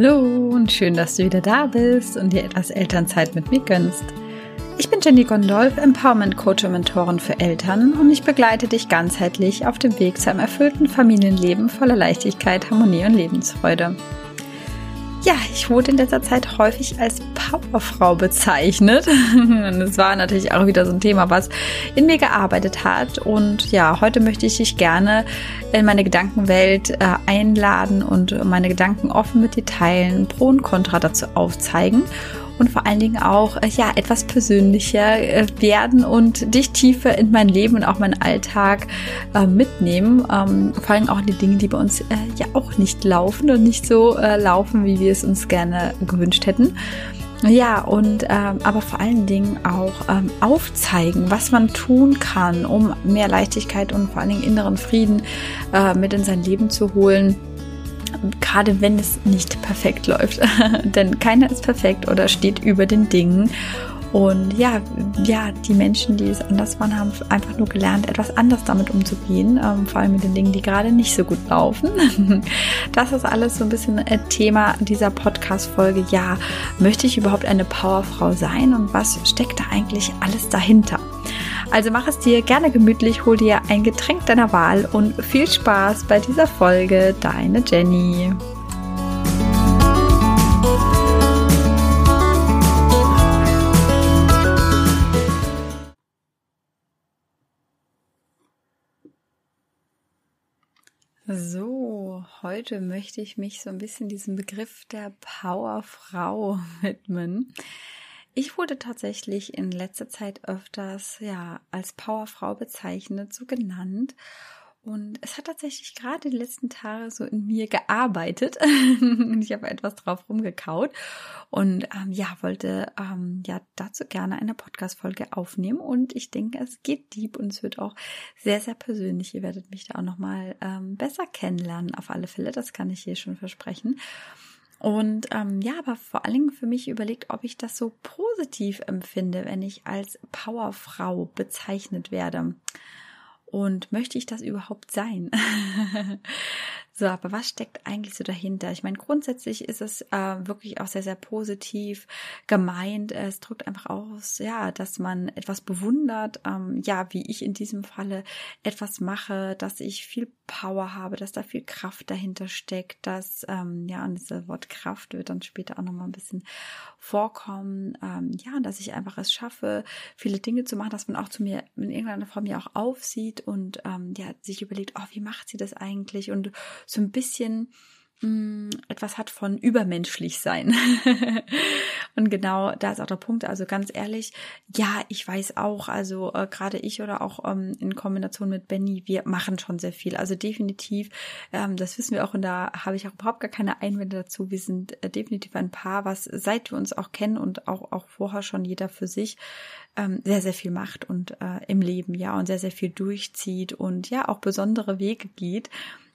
Hallo und schön, dass du wieder da bist und dir etwas Elternzeit mit mir gönnst. Ich bin Jenny Gondolf, Empowerment Coach und Mentorin für Eltern und ich begleite dich ganzheitlich auf dem Weg zu einem erfüllten Familienleben voller Leichtigkeit, Harmonie und Lebensfreude. Ja, ich wurde in letzter Zeit häufig als Powerfrau bezeichnet. Und es war natürlich auch wieder so ein Thema, was in mir gearbeitet hat. Und ja, heute möchte ich dich gerne in meine Gedankenwelt äh, einladen und meine Gedanken offen mit dir teilen, Pro und Contra dazu aufzeigen und vor allen Dingen auch äh, ja etwas persönlicher äh, werden und dich tiefer in mein Leben und auch meinen Alltag äh, mitnehmen. Ähm, vor allem auch die Dinge, die bei uns äh, ja auch nicht laufen und nicht so äh, laufen, wie wir es uns gerne gewünscht hätten. Ja, und ähm, aber vor allen Dingen auch ähm, aufzeigen, was man tun kann, um mehr Leichtigkeit und vor allen Dingen inneren Frieden äh, mit in sein Leben zu holen gerade wenn es nicht perfekt läuft. Denn keiner ist perfekt oder steht über den Dingen. Und ja, ja, die Menschen, die es anders waren, haben einfach nur gelernt, etwas anders damit umzugehen, ähm, vor allem mit den Dingen, die gerade nicht so gut laufen. Das ist alles so ein bisschen äh, Thema dieser Podcast-Folge. Ja, möchte ich überhaupt eine Powerfrau sein und was steckt da eigentlich alles dahinter? Also mach es dir gerne gemütlich, hol dir ein Getränk deiner Wahl und viel Spaß bei dieser Folge. Deine Jenny. So, heute möchte ich mich so ein bisschen diesem Begriff der Powerfrau widmen. Ich wurde tatsächlich in letzter Zeit öfters ja als Powerfrau bezeichnet, so genannt. Und es hat tatsächlich gerade die letzten Tage so in mir gearbeitet. ich habe etwas drauf rumgekaut und ähm, ja, wollte ähm, ja dazu gerne eine Podcast-Folge aufnehmen. Und ich denke, es geht deep und es wird auch sehr, sehr persönlich. Ihr werdet mich da auch nochmal ähm, besser kennenlernen, auf alle Fälle. Das kann ich hier schon versprechen. Und ähm, ja, aber vor allen Dingen für mich überlegt, ob ich das so positiv empfinde, wenn ich als Powerfrau bezeichnet werde. Und möchte ich das überhaupt sein? So, aber was steckt eigentlich so dahinter? Ich meine, grundsätzlich ist es äh, wirklich auch sehr, sehr positiv gemeint. Es drückt einfach aus, ja, dass man etwas bewundert, ähm, ja, wie ich in diesem Falle etwas mache, dass ich viel Power habe, dass da viel Kraft dahinter steckt, dass, ähm, ja, und das Wort Kraft wird dann später auch nochmal ein bisschen vorkommen, ähm, ja, dass ich einfach es schaffe, viele Dinge zu machen, dass man auch zu mir in irgendeiner Form ja auch aufsieht und ähm, ja, sich überlegt, oh, wie macht sie das eigentlich? Und so ein bisschen mh, mm, etwas hat von übermenschlich sein. und genau da ist auch der Punkt. Also ganz ehrlich, ja, ich weiß auch, also äh, gerade ich oder auch ähm, in Kombination mit Benny, wir machen schon sehr viel. Also definitiv, ähm, das wissen wir auch und da habe ich auch überhaupt gar keine Einwände dazu. Wir sind äh, definitiv ein Paar, was seit wir uns auch kennen und auch, auch vorher schon jeder für sich ähm, sehr, sehr viel macht und äh, im Leben, ja, und sehr, sehr viel durchzieht und ja, auch besondere Wege geht.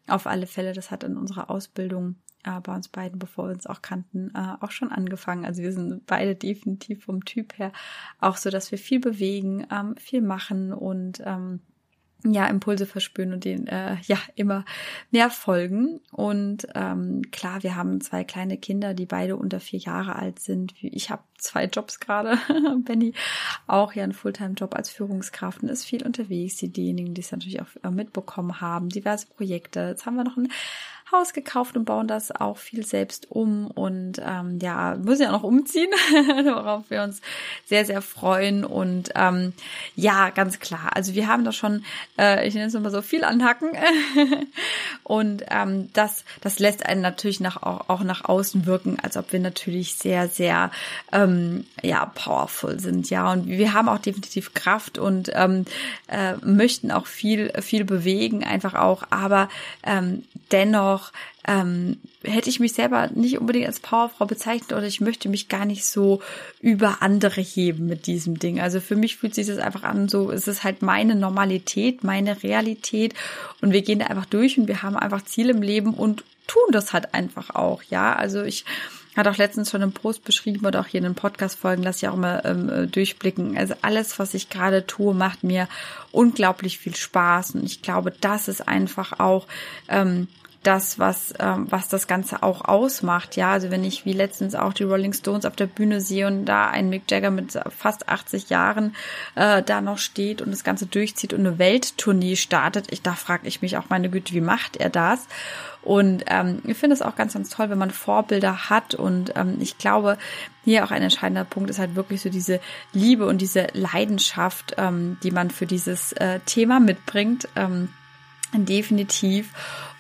Auf alle Fälle, das hat in unserer Ausbildung äh, bei uns beiden, bevor wir uns auch kannten, äh, auch schon angefangen. Also wir sind beide definitiv vom Typ her auch so, dass wir viel bewegen, ähm, viel machen und ähm, ja, Impulse verspüren und denen äh, ja immer mehr folgen. Und ähm, klar, wir haben zwei kleine Kinder, die beide unter vier Jahre alt sind. Ich habe zwei Jobs gerade. Benny auch ja einen Fulltime-Job als Führungskraft und ist viel unterwegs. Diejenigen, die es natürlich auch mitbekommen haben, diverse Projekte. Jetzt haben wir noch ein Haus gekauft und bauen das auch viel selbst um und ähm, ja, müssen ja noch umziehen, worauf wir uns sehr, sehr freuen. Und ähm, ja, ganz klar. Also wir haben da schon, äh, ich nenne es mal so, viel anhacken. und ähm, das, das lässt einen natürlich nach, auch, auch nach außen wirken, als ob wir natürlich sehr, sehr ähm, ja, powerful sind, ja. Und wir haben auch definitiv Kraft und ähm, äh, möchten auch viel, viel bewegen, einfach auch, aber ähm, dennoch auch ähm, hätte ich mich selber nicht unbedingt als Powerfrau bezeichnet oder ich möchte mich gar nicht so über andere heben mit diesem Ding. Also für mich fühlt sich das einfach an, so es ist halt meine Normalität, meine Realität und wir gehen da einfach durch und wir haben einfach Ziele im Leben und tun das halt einfach auch, ja. Also ich hat auch letztens schon im Post beschrieben oder auch hier in den Podcast-Folgen, lasse ich auch mal ähm, äh, durchblicken. Also alles, was ich gerade tue, macht mir unglaublich viel Spaß und ich glaube, das ist einfach auch ähm, das, was, ähm, was das Ganze auch ausmacht. Ja, also wenn ich wie letztens auch die Rolling Stones auf der Bühne sehe und da ein Mick Jagger mit fast 80 Jahren äh, da noch steht und das Ganze durchzieht und eine Welttournee startet, ich, da frage ich mich auch, meine Güte, wie macht er das? Und ähm, ich finde es auch ganz, ganz toll, wenn man Vorbilder hat. Und ähm, ich glaube, hier auch ein entscheidender Punkt ist halt wirklich so diese Liebe und diese Leidenschaft, ähm, die man für dieses äh, Thema mitbringt. Ähm, definitiv.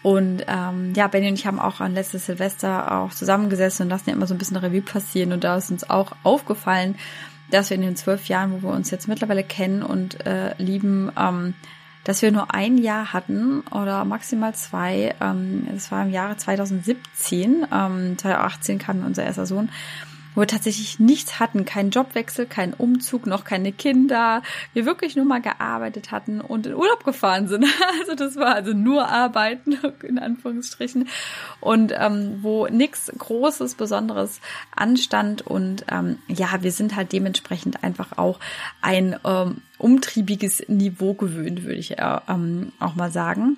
Und ähm, ja, Benny und ich haben auch an letztes Silvester auch zusammengesessen und lassen ja immer so ein bisschen Revue passieren. Und da ist uns auch aufgefallen, dass wir in den zwölf Jahren, wo wir uns jetzt mittlerweile kennen und äh, lieben, ähm, dass wir nur ein Jahr hatten oder maximal zwei. Ähm, das war im Jahre 2017. Ähm, 2018 kam unser erster Sohn wo wir tatsächlich nichts hatten, keinen Jobwechsel, keinen Umzug, noch keine Kinder, wir wirklich nur mal gearbeitet hatten und in Urlaub gefahren sind. Also das war also nur Arbeiten in Anführungsstrichen und ähm, wo nichts Großes, Besonderes anstand und ähm, ja, wir sind halt dementsprechend einfach auch ein ähm, umtriebiges Niveau gewöhnt, würde ich äh, ähm, auch mal sagen.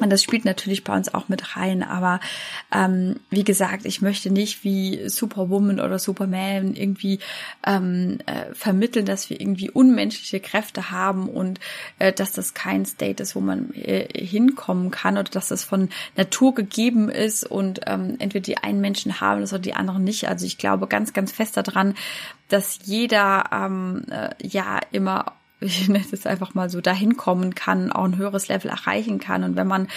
Und das spielt natürlich bei uns auch mit rein. Aber ähm, wie gesagt, ich möchte nicht wie Superwoman oder Superman irgendwie ähm, äh, vermitteln, dass wir irgendwie unmenschliche Kräfte haben und äh, dass das kein State ist, wo man äh, hinkommen kann oder dass das von Natur gegeben ist und ähm, entweder die einen Menschen haben das oder die anderen nicht. Also ich glaube ganz, ganz fest daran, dass jeder ähm, äh, ja immer ich nenne es einfach mal so, dahin kommen kann, auch ein höheres Level erreichen kann. Und wenn man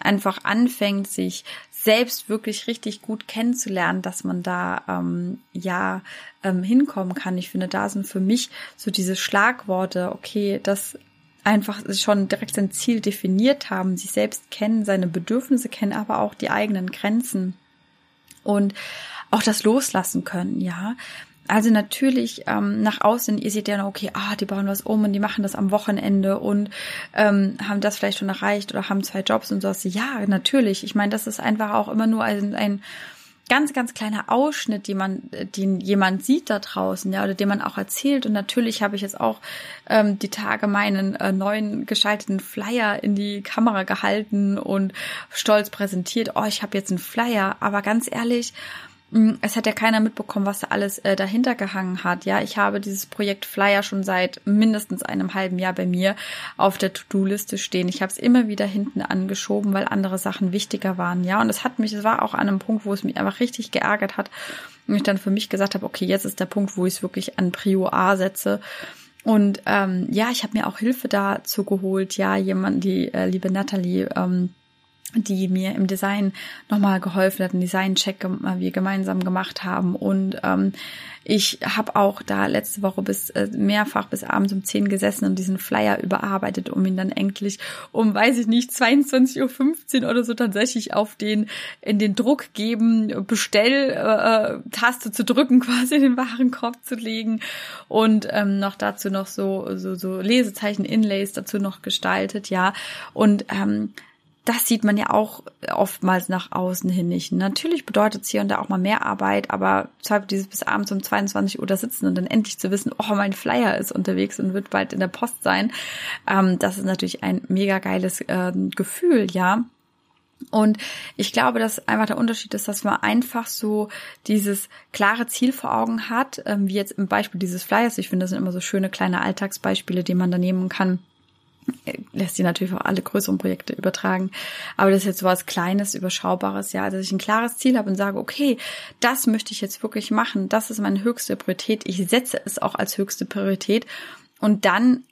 einfach anfängt, sich selbst wirklich richtig gut kennenzulernen, dass man da ähm, ja ähm, hinkommen kann. Ich finde, da sind für mich so diese Schlagworte, okay, das einfach schon direkt sein Ziel definiert haben, sich selbst kennen, seine Bedürfnisse kennen, aber auch die eigenen Grenzen und auch das loslassen können, ja. Also natürlich ähm, nach außen, ihr seht ja, okay, ah, die bauen was um und die machen das am Wochenende und ähm, haben das vielleicht schon erreicht oder haben zwei Jobs und so. Ja, natürlich. Ich meine, das ist einfach auch immer nur ein, ein ganz, ganz kleiner Ausschnitt, den man, den jemand sieht da draußen, ja, oder den man auch erzählt. Und natürlich habe ich jetzt auch ähm, die Tage meinen äh, neuen geschalteten Flyer in die Kamera gehalten und stolz präsentiert, oh, ich habe jetzt einen Flyer. Aber ganz ehrlich, es hat ja keiner mitbekommen, was da alles äh, dahinter gehangen hat. Ja, ich habe dieses Projekt Flyer schon seit mindestens einem halben Jahr bei mir auf der To-Do-Liste stehen. Ich habe es immer wieder hinten angeschoben, weil andere Sachen wichtiger waren. Ja, und es hat mich, es war auch an einem Punkt, wo es mich einfach richtig geärgert hat und ich dann für mich gesagt habe, okay, jetzt ist der Punkt, wo ich es wirklich an Prio A setze. Und ähm, ja, ich habe mir auch Hilfe dazu geholt. Ja, jemand, die äh, liebe Natalie. Ähm, die mir im Design nochmal geholfen hat, einen Design-Check äh, wir gemeinsam gemacht haben. Und ähm, ich habe auch da letzte Woche bis äh, mehrfach bis abends um 10 gesessen und diesen Flyer überarbeitet, um ihn dann endlich um, weiß ich nicht, 22.15 Uhr oder so tatsächlich auf den, in den Druck geben, Bestell-Taste äh, zu drücken, quasi in den Warenkorb zu legen und ähm, noch dazu noch so, so, so Lesezeichen, Inlays dazu noch gestaltet, ja. Und ähm, das sieht man ja auch oftmals nach außen hin nicht. Natürlich bedeutet es hier und da auch mal mehr Arbeit, aber dieses bis abends um 22 Uhr da sitzen und dann endlich zu wissen, oh, mein Flyer ist unterwegs und wird bald in der Post sein, ähm, das ist natürlich ein mega geiles äh, Gefühl, ja. Und ich glaube, dass einfach der Unterschied ist, dass man einfach so dieses klare Ziel vor Augen hat, ähm, wie jetzt im Beispiel dieses Flyers. Ich finde, das sind immer so schöne kleine Alltagsbeispiele, die man da nehmen kann lässt sich natürlich auch alle größeren Projekte übertragen. Aber das ist jetzt so was Kleines, Überschaubares, ja, dass ich ein klares Ziel habe und sage, okay, das möchte ich jetzt wirklich machen. Das ist meine höchste Priorität. Ich setze es auch als höchste Priorität. Und dann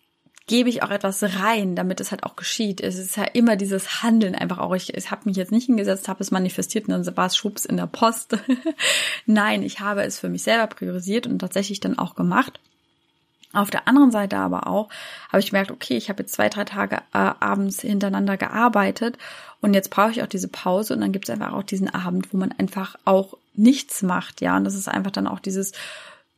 gebe ich auch etwas rein, damit es halt auch geschieht. Es ist ja immer dieses Handeln einfach auch. Ich, ich habe mich jetzt nicht hingesetzt, habe es manifestiert und dann war es schubs in der Post. Nein, ich habe es für mich selber priorisiert und tatsächlich dann auch gemacht. Auf der anderen Seite aber auch habe ich gemerkt, okay, ich habe jetzt zwei, drei Tage äh, abends hintereinander gearbeitet und jetzt brauche ich auch diese Pause und dann gibt es einfach auch diesen Abend, wo man einfach auch nichts macht, ja, und das ist einfach dann auch dieses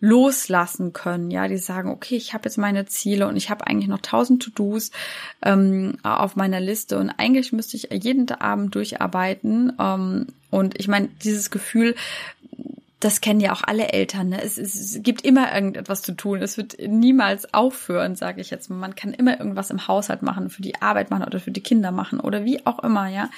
loslassen können, ja, die sagen, okay, ich habe jetzt meine Ziele und ich habe eigentlich noch tausend To-Dos ähm, auf meiner Liste und eigentlich müsste ich jeden Abend durcharbeiten ähm, und ich meine, dieses Gefühl, das kennen ja auch alle Eltern. Ne? Es, es, gibt immer irgendetwas zu tun. Es wird niemals aufhören, sage ich jetzt. Man kann immer irgendwas im Haushalt machen, für die Arbeit machen oder für die Kinder machen oder wie auch immer, ja.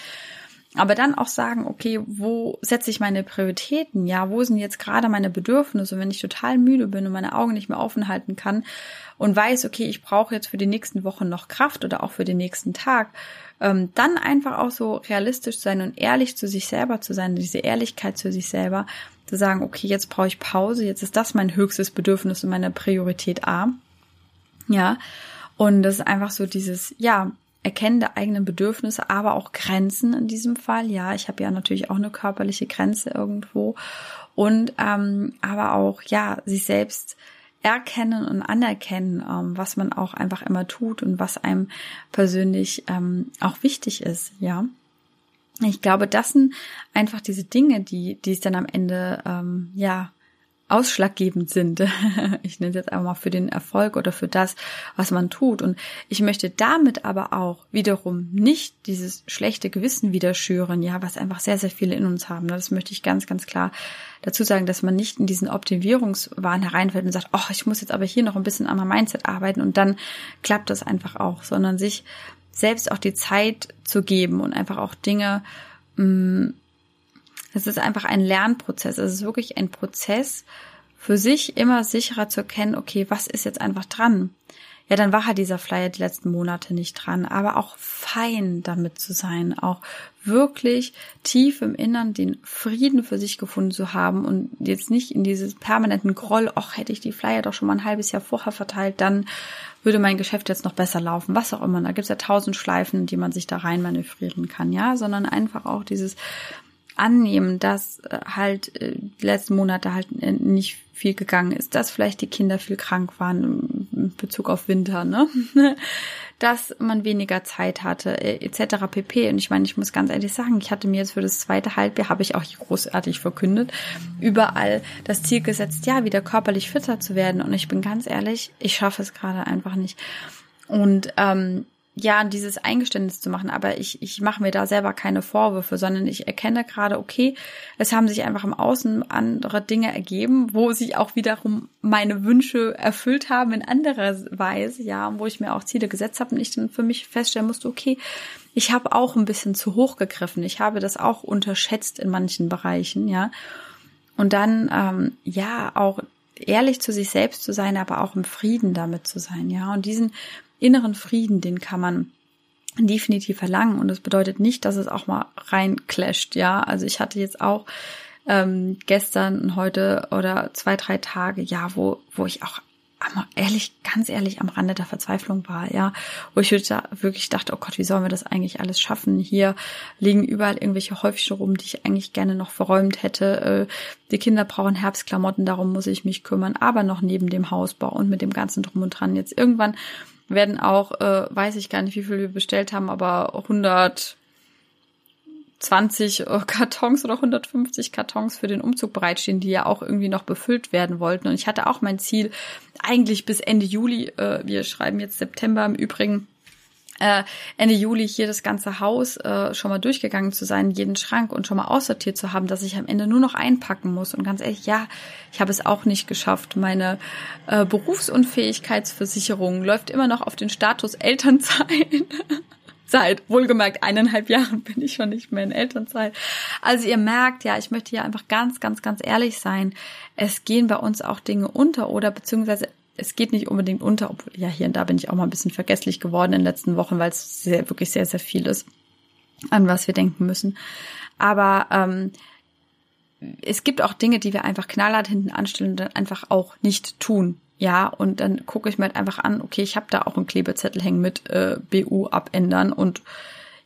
Aber dann auch sagen, okay, wo setze ich meine Prioritäten? Ja, wo sind jetzt gerade meine Bedürfnisse? Wenn ich total müde bin und meine Augen nicht mehr offen halten kann und weiß, okay, ich brauche jetzt für die nächsten Wochen noch Kraft oder auch für den nächsten Tag, ähm, dann einfach auch so realistisch sein und ehrlich zu sich selber zu sein, diese Ehrlichkeit zu sich selber, zu sagen, okay, jetzt brauche ich Pause, jetzt ist das mein höchstes Bedürfnis und meine Priorität A. Ja. Und das ist einfach so dieses, ja, Erkennen der eigenen Bedürfnisse, aber auch Grenzen in diesem Fall. Ja, ich habe ja natürlich auch eine körperliche Grenze irgendwo. Und ähm, aber auch, ja, sich selbst erkennen und anerkennen, ähm, was man auch einfach immer tut und was einem persönlich ähm, auch wichtig ist, ja. Ich glaube, das sind einfach diese Dinge, die, die es dann am Ende, ähm, ja, ausschlaggebend sind. Ich nenne es jetzt einfach mal für den Erfolg oder für das, was man tut. Und ich möchte damit aber auch wiederum nicht dieses schlechte Gewissen wieder schüren, ja, was einfach sehr, sehr viele in uns haben. Das möchte ich ganz, ganz klar dazu sagen, dass man nicht in diesen Optimierungswahn hereinfällt und sagt, oh, ich muss jetzt aber hier noch ein bisschen an meinem Mindset arbeiten und dann klappt das einfach auch, sondern sich selbst auch die Zeit zu geben und einfach auch Dinge mh, mm, es ist einfach ein Lernprozess. Es ist wirklich ein Prozess, für sich immer sicherer zu erkennen, okay, was ist jetzt einfach dran? Ja, dann war halt dieser Flyer die letzten Monate nicht dran, aber auch fein damit zu sein, auch wirklich tief im Innern den Frieden für sich gefunden zu haben und jetzt nicht in dieses permanenten Groll, ach, hätte ich die Flyer doch schon mal ein halbes Jahr vorher verteilt, dann würde mein Geschäft jetzt noch besser laufen, was auch immer. Da gibt's ja tausend Schleifen, die man sich da rein manövrieren kann, ja, sondern einfach auch dieses annehmen, dass äh, halt äh, die letzten Monate halt äh, nicht viel gegangen ist, dass vielleicht die Kinder viel krank waren in Bezug auf Winter, ne? dass man weniger Zeit hatte, etc. pp. Und ich meine, ich muss ganz ehrlich sagen, ich hatte mir jetzt für das zweite Halbjahr, habe ich auch großartig verkündet, überall das Ziel gesetzt, ja, wieder körperlich fitter zu werden. Und ich bin ganz ehrlich, ich schaffe es gerade einfach nicht. Und ähm, ja, dieses Eingeständnis zu machen, aber ich, ich mache mir da selber keine Vorwürfe, sondern ich erkenne gerade, okay, es haben sich einfach im Außen andere Dinge ergeben, wo sich auch wiederum meine Wünsche erfüllt haben in anderer Weise, ja, wo ich mir auch Ziele gesetzt habe und ich dann für mich feststellen musste, okay, ich habe auch ein bisschen zu hoch gegriffen, ich habe das auch unterschätzt in manchen Bereichen, ja. Und dann, ähm, ja, auch ehrlich zu sich selbst zu sein, aber auch im Frieden damit zu sein, ja. Und diesen inneren Frieden, den kann man definitiv verlangen. Und das bedeutet nicht, dass es auch mal reinclasht, ja. Also ich hatte jetzt auch ähm, gestern und heute oder zwei, drei Tage, ja, wo, wo ich auch ehrlich, ganz ehrlich am Rande der Verzweiflung war, ja, wo ich wirklich dachte, oh Gott, wie sollen wir das eigentlich alles schaffen? Hier liegen überall irgendwelche Häufchen rum, die ich eigentlich gerne noch verräumt hätte. Äh, die Kinder brauchen Herbstklamotten, darum muss ich mich kümmern, aber noch neben dem Hausbau und mit dem ganzen Drum und Dran. Jetzt irgendwann werden auch, äh, weiß ich gar nicht, wie viel wir bestellt haben, aber 120 äh, Kartons oder 150 Kartons für den Umzug bereitstehen, die ja auch irgendwie noch befüllt werden wollten. Und ich hatte auch mein Ziel, eigentlich bis Ende Juli, äh, wir schreiben jetzt September im Übrigen, äh, Ende Juli hier das ganze Haus äh, schon mal durchgegangen zu sein, jeden Schrank und schon mal aussortiert zu haben, dass ich am Ende nur noch einpacken muss. Und ganz ehrlich, ja, ich habe es auch nicht geschafft. Meine äh, Berufsunfähigkeitsversicherung läuft immer noch auf den Status Elternzeit. Seit wohlgemerkt eineinhalb Jahren bin ich schon nicht mehr in Elternzeit. Also ihr merkt, ja, ich möchte ja einfach ganz, ganz, ganz ehrlich sein. Es gehen bei uns auch Dinge unter oder beziehungsweise es geht nicht unbedingt unter, obwohl ja hier und da bin ich auch mal ein bisschen vergesslich geworden in den letzten Wochen, weil es sehr, wirklich sehr, sehr viel ist, an was wir denken müssen. Aber ähm, es gibt auch Dinge, die wir einfach knallhart hinten anstellen und dann einfach auch nicht tun. Ja, und dann gucke ich mir halt einfach an, okay, ich habe da auch einen Klebezettel hängen mit äh, BU abändern und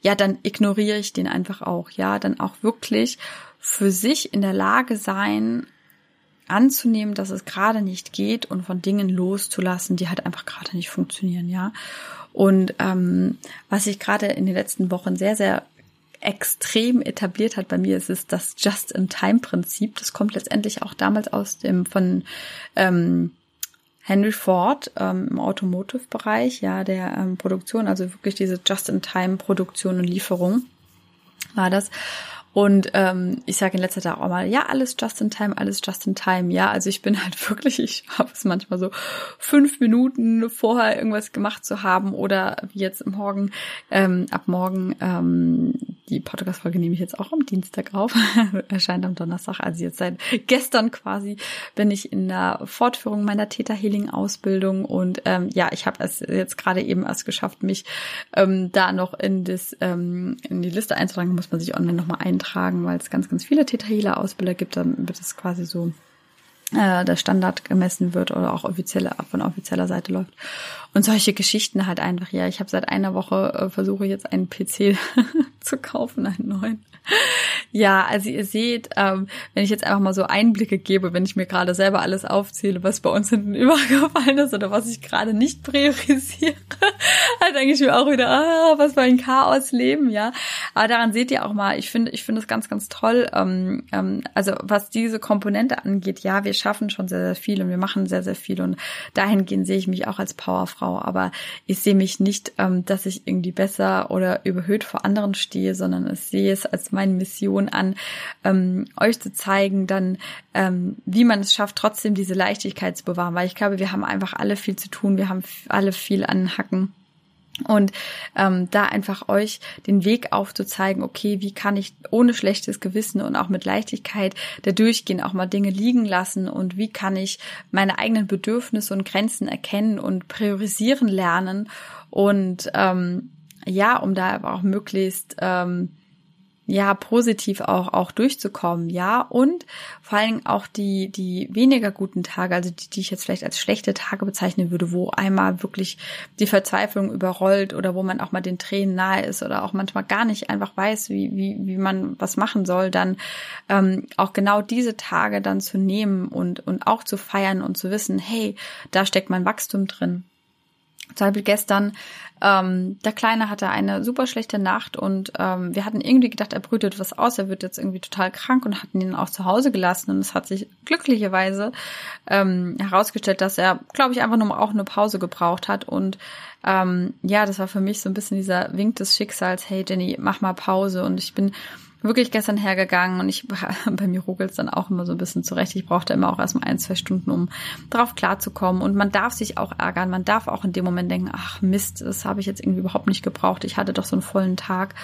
ja, dann ignoriere ich den einfach auch. Ja, dann auch wirklich für sich in der Lage sein, anzunehmen, dass es gerade nicht geht und von Dingen loszulassen, die halt einfach gerade nicht funktionieren, ja. Und ähm, was sich gerade in den letzten Wochen sehr, sehr extrem etabliert hat bei mir, ist, ist das Just-in-Time-Prinzip. Das kommt letztendlich auch damals aus dem von ähm, Henry Ford ähm, im Automotive-Bereich, ja, der ähm, Produktion, also wirklich diese Just-in-Time-Produktion und Lieferung war das. Und ähm, ich sage in letzter Zeit auch mal, ja, alles just in time, alles just in time. Ja, also ich bin halt wirklich, ich habe es manchmal so fünf Minuten vorher irgendwas gemacht zu haben oder wie jetzt morgen, ähm, ab morgen ähm, die Podcast-Folge nehme ich jetzt auch am Dienstag auf, erscheint am Donnerstag. Also jetzt seit gestern quasi bin ich in der Fortführung meiner Theta Healing Ausbildung und ähm, ja, ich habe es jetzt gerade eben erst geschafft, mich ähm, da noch in das ähm, in die Liste einzutragen. Muss man sich online nochmal eintragen, weil es ganz ganz viele Theta Healer Ausbilder gibt. Dann wird es quasi so äh, der Standard gemessen wird oder auch offizielle von offizieller Seite läuft. Und solche Geschichten halt einfach, ja, ich habe seit einer Woche äh, versuche jetzt einen PC zu kaufen, einen neuen. Ja, also ihr seht, ähm, wenn ich jetzt einfach mal so Einblicke gebe, wenn ich mir gerade selber alles aufzähle, was bei uns hinten übergefallen ist oder was ich gerade nicht priorisiere, denke ich mir auch wieder, ah, was für ein Chaos-Leben, ja. Aber daran seht ihr auch mal, ich finde, ich finde es ganz, ganz toll. Ähm, ähm, also was diese Komponente angeht, ja, wir schaffen schon sehr, sehr viel und wir machen sehr, sehr viel und dahingehend sehe ich mich auch als Powerfrau, aber ich sehe mich nicht, ähm, dass ich irgendwie besser oder überhöht vor anderen stehe, sondern ich sehe es als meine Mission an, ähm, euch zu zeigen, dann, ähm, wie man es schafft, trotzdem diese Leichtigkeit zu bewahren, weil ich glaube, wir haben einfach alle viel zu tun, wir haben alle viel an Hacken. Und ähm, da einfach euch den Weg aufzuzeigen, okay, wie kann ich ohne schlechtes Gewissen und auch mit Leichtigkeit da durchgehen, auch mal Dinge liegen lassen und wie kann ich meine eigenen Bedürfnisse und Grenzen erkennen und priorisieren lernen. Und ähm, ja, um da aber auch möglichst ähm, ja positiv auch auch durchzukommen, ja. Und vor allem auch die die weniger guten Tage, also die die ich jetzt vielleicht als schlechte Tage bezeichnen würde, wo einmal wirklich die Verzweiflung überrollt oder wo man auch mal den Tränen nahe ist oder auch manchmal gar nicht einfach weiß, wie wie wie man was machen soll, dann ähm, auch genau diese Tage dann zu nehmen und und auch zu feiern und zu wissen, hey, da steckt mein Wachstum drin. Zum Beispiel gestern, ähm, der Kleine hatte eine super schlechte Nacht und ähm, wir hatten irgendwie gedacht, er brütet was aus, er wird jetzt irgendwie total krank und hatten ihn auch zu Hause gelassen. Und es hat sich glücklicherweise ähm, herausgestellt, dass er, glaube ich, einfach nur auch eine Pause gebraucht hat. Und ähm, ja, das war für mich so ein bisschen dieser Wink des Schicksals, hey Jenny, mach mal Pause. Und ich bin wirklich gestern hergegangen und ich bei mir ruckelt dann auch immer so ein bisschen zurecht. Ich brauchte immer auch erstmal ein, zwei Stunden, um drauf klarzukommen. Und man darf sich auch ärgern. Man darf auch in dem Moment denken, ach Mist, das habe ich jetzt irgendwie überhaupt nicht gebraucht. Ich hatte doch so einen vollen Tag.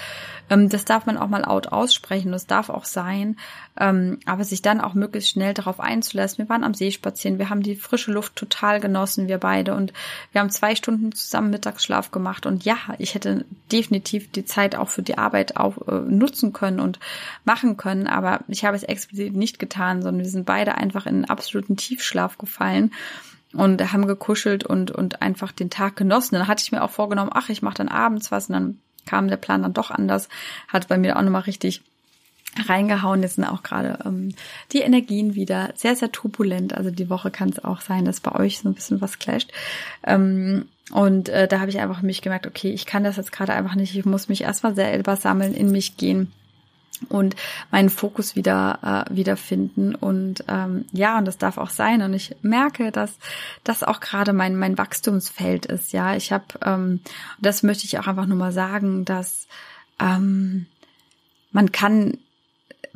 Ähm, das darf man auch mal laut aussprechen. Das darf auch sein. Ähm, aber sich dann auch möglichst schnell darauf einzulassen. Wir waren am See spazieren. Wir haben die frische Luft total genossen, wir beide. Und wir haben zwei Stunden zusammen Mittagsschlaf gemacht. Und ja, ich hätte definitiv die Zeit auch für die Arbeit auch äh, nutzen können und machen können. Aber ich habe es explizit nicht getan, sondern wir sind beide einfach in einen absoluten Tiefschlaf gefallen und haben gekuschelt und, und einfach den Tag genossen. Dann hatte ich mir auch vorgenommen, ach, ich mache dann abends was und dann kam der Plan dann doch anders, hat bei mir auch nochmal richtig reingehauen. Jetzt sind auch gerade ähm, die Energien wieder sehr, sehr turbulent. Also die Woche kann es auch sein, dass bei euch so ein bisschen was clasht. Ähm, und äh, da habe ich einfach mich gemerkt, okay, ich kann das jetzt gerade einfach nicht. Ich muss mich erstmal selber sammeln, in mich gehen und meinen Fokus wieder äh, wiederfinden und ähm, ja und das darf auch sein. Und ich merke dass das auch gerade mein mein Wachstumsfeld ist ja. Ich habe ähm, das möchte ich auch einfach nur mal sagen dass ähm, man kann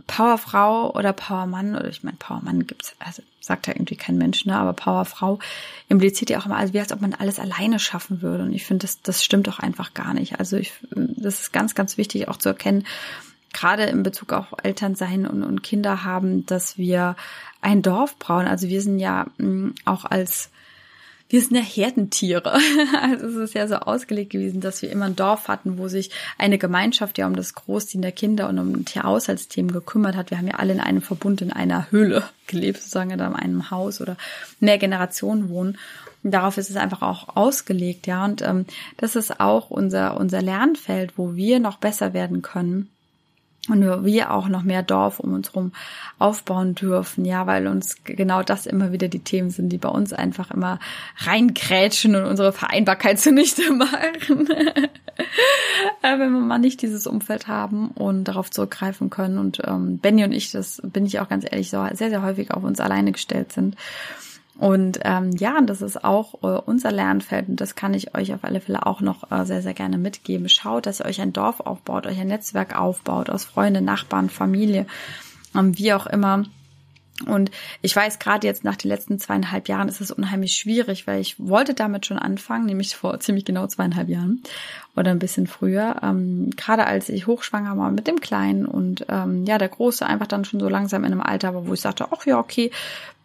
Powerfrau oder Powermann oder ich meine Powermann gibt's also sagt ja irgendwie kein Mensch ne aber Powerfrau impliziert ja auch immer also wie als ob man alles alleine schaffen würde. Und ich finde das das stimmt doch einfach gar nicht. Also ich das ist ganz ganz wichtig auch zu erkennen gerade in Bezug auf Elternsein und, und Kinder haben, dass wir ein Dorf brauchen. Also wir sind ja mh, mm, auch als wir sind ja Herdentiere. Also es ist ja so ausgelegt gewesen, dass wir immer ein Dorf hatten, wo sich eine Gemeinschaft ja um das Großziehen der Kinder und um die Haushaltsthemen gekümmert hat. Wir haben ja alle in einem Verbund, in einer Höhle gelebt, sozusagen in einem Haus oder mehr Generationen wohnen. Und darauf ist es einfach auch ausgelegt, ja. Und ähm, das ist auch unser, unser Lernfeld, wo wir noch besser werden können und wir auch noch mehr Dorf um uns herum aufbauen dürfen, ja, weil uns genau das immer wieder die Themen sind, die bei uns einfach immer reingrätschen und unsere Vereinbarkeit zunichte machen. Wenn wir mal nicht dieses Umfeld haben und darauf zurückgreifen können. Und ähm, Benny und ich, das bin ich auch ganz ehrlich, so sehr, sehr häufig auf uns alleine gestellt sind. Und ähm, ja, das ist auch äh, unser Lernfeld und das kann ich euch auf alle Fälle auch noch äh, sehr, sehr gerne mitgeben. Schaut, dass ihr euch ein Dorf aufbaut, euch ein Netzwerk aufbaut aus Freunde, Nachbarn, Familie, ähm, wie auch immer Und ich weiß, gerade jetzt nach den letzten zweieinhalb Jahren ist es unheimlich schwierig, weil ich wollte damit schon anfangen, nämlich vor ziemlich genau zweieinhalb Jahren oder ein bisschen früher. Ähm, gerade als ich hochschwanger war mit dem Kleinen und ähm, ja, der Große einfach dann schon so langsam in einem Alter war, wo ich sagte, ach ja, okay,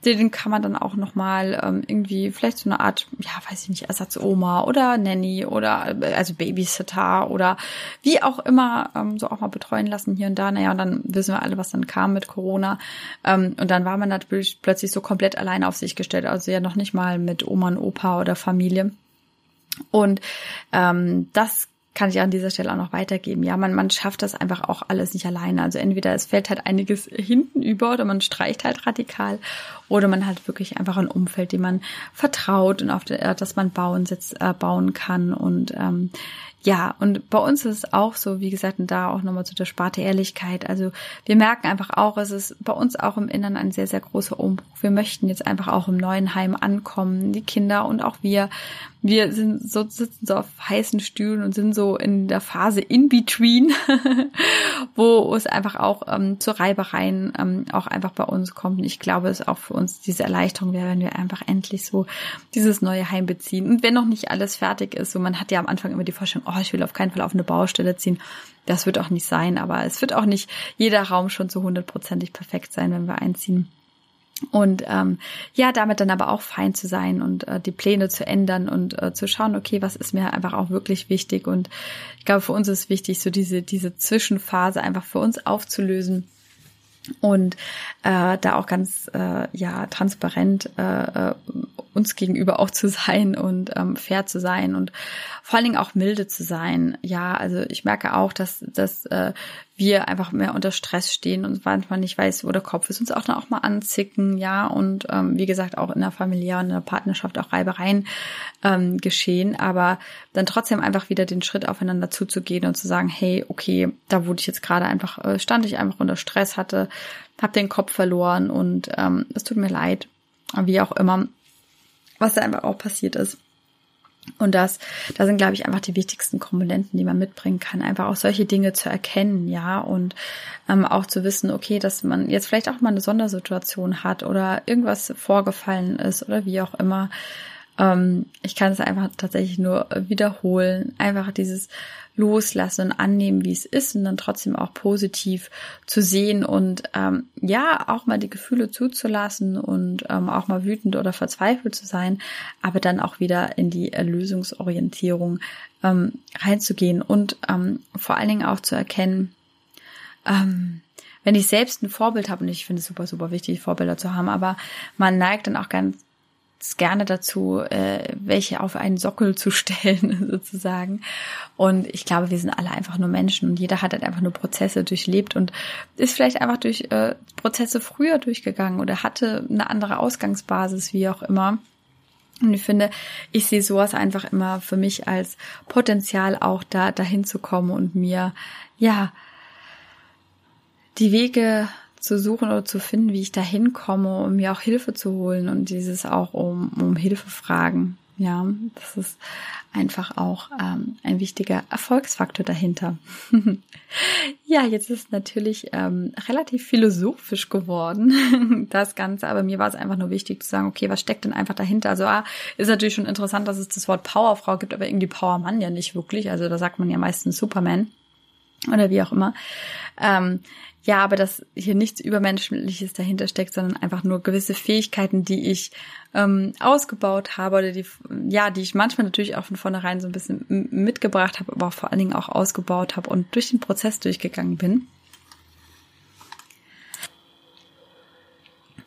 den kann man dann auch nochmal ähm, irgendwie vielleicht so eine Art, ja, weiß ich nicht, Ersatzoma oder Nanny oder äh, also Babysitter oder wie auch immer ähm, so auch mal betreuen lassen hier und da. Naja, und dann wissen wir alle, was dann kam mit Corona. Ähm, und dann war man natürlich plötzlich so komplett alleine auf sich gestellt. Also ja noch nicht mal mit Oma und Opa oder Familie. Und ähm, das kann ich an dieser Stelle auch noch weitergeben. Ja, man, man schafft das einfach auch alles nicht alleine. Also entweder es fällt halt einiges hinten über oder man streicht halt radikal oder man hat wirklich einfach ein Umfeld, dem man vertraut und auf das man bauen, sitzt, äh, bauen kann und ähm, ja, und bei uns ist es auch so, wie gesagt, und da auch nochmal zu der Sparte Ehrlichkeit. Also wir merken einfach auch, es ist bei uns auch im Inneren ein sehr, sehr großer Umbruch. Wir möchten jetzt einfach auch im neuen Heim ankommen, die Kinder und auch wir. Wir sind so, sitzen so auf heißen Stühlen und sind so in der Phase in between, wo es einfach auch ähm, zu Reibereien ähm, auch einfach bei uns kommt. Und ich glaube, es auch für uns diese Erleichterung wäre, wenn wir einfach endlich so dieses neue Heim beziehen. Und wenn noch nicht alles fertig ist, so man hat ja am Anfang immer die Vorstellung, oh, ich will auf keinen Fall auf eine Baustelle ziehen. Das wird auch nicht sein, aber es wird auch nicht jeder Raum schon zu hundertprozentig perfekt sein, wenn wir einziehen. Und ähm, ja, damit dann aber auch fein zu sein und äh, die Pläne zu ändern und äh, zu schauen, okay, was ist mir einfach auch wirklich wichtig. Und ich glaube, für uns ist wichtig, so diese, diese Zwischenphase einfach für uns aufzulösen und äh, da auch ganz äh, ja transparent äh, äh, uns gegenüber auch zu sein und ähm, fair zu sein und vor allen Dingen auch milde zu sein. Ja, also ich merke auch, dass, dass äh, wir einfach mehr unter Stress stehen und manchmal nicht weiß, wo der Kopf ist, uns auch dann auch mal anzicken, ja, und ähm, wie gesagt auch in der Familie und in der Partnerschaft auch Reibereien ähm, geschehen, aber dann trotzdem einfach wieder den Schritt aufeinander zuzugehen und zu sagen, hey, okay, da wurde ich jetzt gerade einfach, äh, stand ich einfach unter Stress, hatte, habe den Kopf verloren und ähm, es tut mir leid, wie auch immer, was da einfach auch passiert ist. Und das, da sind, glaube ich, einfach die wichtigsten Komponenten, die man mitbringen kann, einfach auch solche Dinge zu erkennen, ja, und ähm, auch zu wissen, okay, dass man jetzt vielleicht auch mal eine Sondersituation hat oder irgendwas vorgefallen ist oder wie auch immer. Ähm, ich kann es einfach tatsächlich nur wiederholen, einfach dieses loslassen und annehmen, wie es ist und dann trotzdem auch positiv zu sehen und ähm, ja, auch mal die Gefühle zuzulassen und ähm, auch mal wütend oder verzweifelt zu sein, aber dann auch wieder in die Erlösungsorientierung ähm, reinzugehen und ähm, vor allen Dingen auch zu erkennen, ähm, wenn ich selbst ein Vorbild habe, und ich finde es super, super wichtig, Vorbilder zu haben, aber man neigt dann auch ganz gerne dazu, äh, welche auf einen Sockel zu stellen, sozusagen. Und ich glaube, wir sind alle einfach nur Menschen und jeder hat halt einfach nur Prozesse durchlebt und ist vielleicht einfach durch äh, Prozesse früher durchgegangen oder hatte eine andere Ausgangsbasis, wie auch immer. Und ich finde, ich sehe sowas einfach immer für mich als Potenzial auch da dahin zu kommen und mir ja die Wege zu suchen oder zu finden, wie ich da hinkomme, um mir auch Hilfe zu holen und dieses auch um, um Hilfe fragen. Ja, das ist einfach auch ähm, ein wichtiger Erfolgsfaktor dahinter. ja, jetzt ist natürlich ähm, relativ philosophisch geworden, das Ganze, aber mir war es einfach nur wichtig zu sagen, okay, was steckt denn einfach dahinter? Also ah, ist natürlich schon interessant, dass es das Wort Powerfrau gibt, aber irgendwie Powermann ja nicht wirklich. Also da sagt man ja meistens Superman oder wie auch immer. Ähm, ja, aber dass hier nichts Übermenschliches dahinter steckt, sondern einfach nur gewisse Fähigkeiten, die ich ähm, ausgebaut habe oder die, ja, die ich manchmal natürlich auch von vornherein so ein bisschen mitgebracht habe, aber vor allen Dingen auch ausgebaut habe und durch den Prozess durchgegangen bin.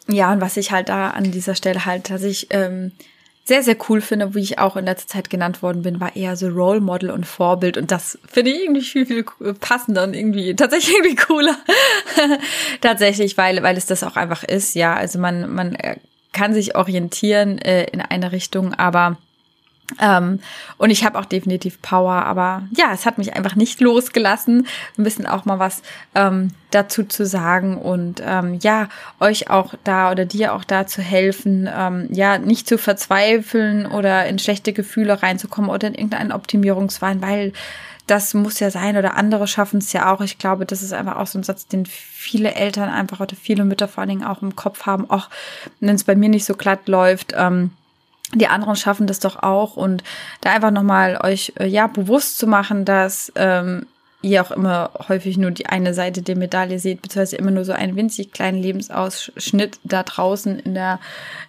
Ja, und was ich halt da an dieser Stelle halt tatsächlich ähm, sehr, sehr cool finde, wie ich auch in letzter Zeit genannt worden bin, war eher so Role Model und Vorbild. Und das finde ich irgendwie viel, viel passender und irgendwie tatsächlich irgendwie cooler. tatsächlich, weil, weil es das auch einfach ist, ja. Also man, man äh, kann sich orientieren äh, in eine Richtung, aber ähm, und ich habe auch definitiv Power, aber ja, es hat mich einfach nicht losgelassen, ein bisschen auch mal was ähm, dazu zu sagen und ähm, ja, euch auch da oder dir auch da zu helfen, ähm, ja, nicht zu verzweifeln oder in schlechte Gefühle reinzukommen oder in irgendeinen Optimierungswahn, weil das muss ja sein oder andere schaffen es ja auch. Ich glaube, das ist einfach auch so ein Satz, den viele Eltern einfach oder viele Mütter vor allen Dingen auch im Kopf haben. Auch wenn es bei mir nicht so glatt läuft, ähm, die anderen schaffen das doch auch und da einfach nochmal euch äh, ja bewusst zu machen, dass ähm, ihr auch immer häufig nur die eine Seite der Medaille seht, beziehungsweise immer nur so einen winzig kleinen Lebensausschnitt da draußen in der,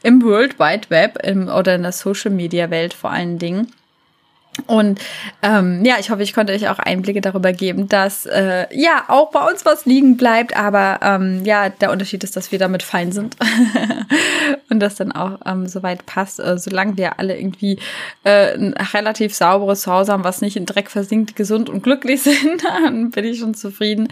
im World Wide Web im, oder in der Social Media Welt vor allen Dingen. Und ähm, ja, ich hoffe, ich konnte euch auch Einblicke darüber geben, dass äh, ja auch bei uns was liegen bleibt, aber ähm, ja, der Unterschied ist, dass wir damit fein sind und das dann auch ähm, soweit passt. Äh, solange wir alle irgendwie äh, ein relativ sauberes Zuhause haben, was nicht in Dreck versinkt, gesund und glücklich sind, dann bin ich schon zufrieden.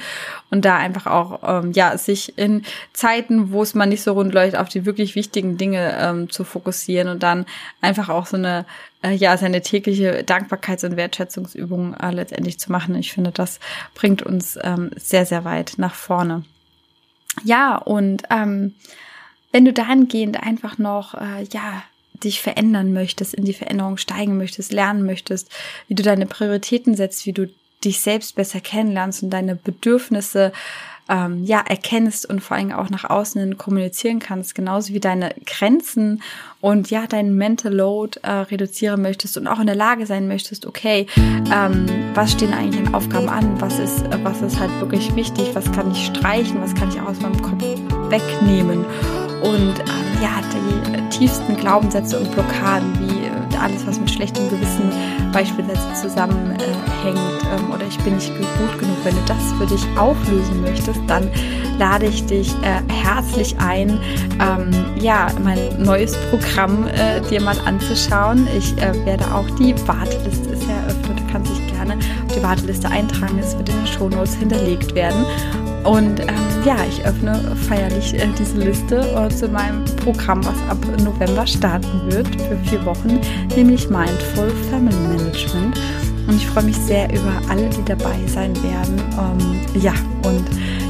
Und da einfach auch ähm, ja sich in Zeiten, wo es mal nicht so rund läuft, auf die wirklich wichtigen Dinge ähm, zu fokussieren und dann einfach auch so eine äh, ja, seine tägliche Dankbarkeits- und Wertschätzungsübung äh, letztendlich zu machen. Ich finde, das bringt uns ähm, sehr, sehr weit nach vorne. Ja, und ähm, wenn du dahingehend einfach noch, äh, ja, dich verändern möchtest, in die Veränderung steigen möchtest, lernen möchtest, wie du deine Prioritäten setzt, wie du dich selbst besser kennenlernst und deine Bedürfnisse ähm, ja erkennst und vor allem auch nach außen hin kommunizieren kannst, genauso wie deine Grenzen und ja deinen Mental Load äh, reduzieren möchtest und auch in der Lage sein möchtest, okay, ähm, was stehen eigentlich an Aufgaben an, was ist, was ist halt wirklich wichtig, was kann ich streichen, was kann ich auch aus meinem Kopf wegnehmen? Und ähm, ja die tiefsten Glaubenssätze und Blockaden wie alles, was mit schlechtem Gewissen beispielsweise zusammenhängt äh, oder ich bin nicht gut genug. Wenn du das für dich auflösen möchtest, dann lade ich dich äh, herzlich ein, ähm, ja, mein neues Programm äh, dir mal anzuschauen. Ich äh, werde auch die Warteliste ist eröffnet. Du kannst dich gerne auf die Warteliste eintragen. Es wird in den Shownotes hinterlegt werden. Und ähm, ja, ich öffne feierlich äh, diese Liste äh, zu meinem Programm, was ab November starten wird für vier Wochen, nämlich Mindful Family Management. Und ich freue mich sehr über alle, die dabei sein werden. Ähm, ja, und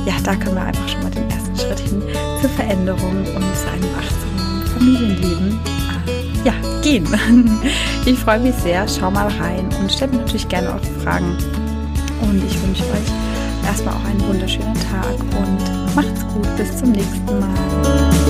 ja, da können wir einfach schon mal den ersten Schritt hin zur Veränderung und zu einem achtsamen Familienleben äh, ja, gehen. Ich freue mich sehr. Schau mal rein und stellt mir natürlich gerne auch Fragen. Und ich wünsche euch erstmal auch einen wunderschönen Tag und macht's gut. Bis zum nächsten Mal.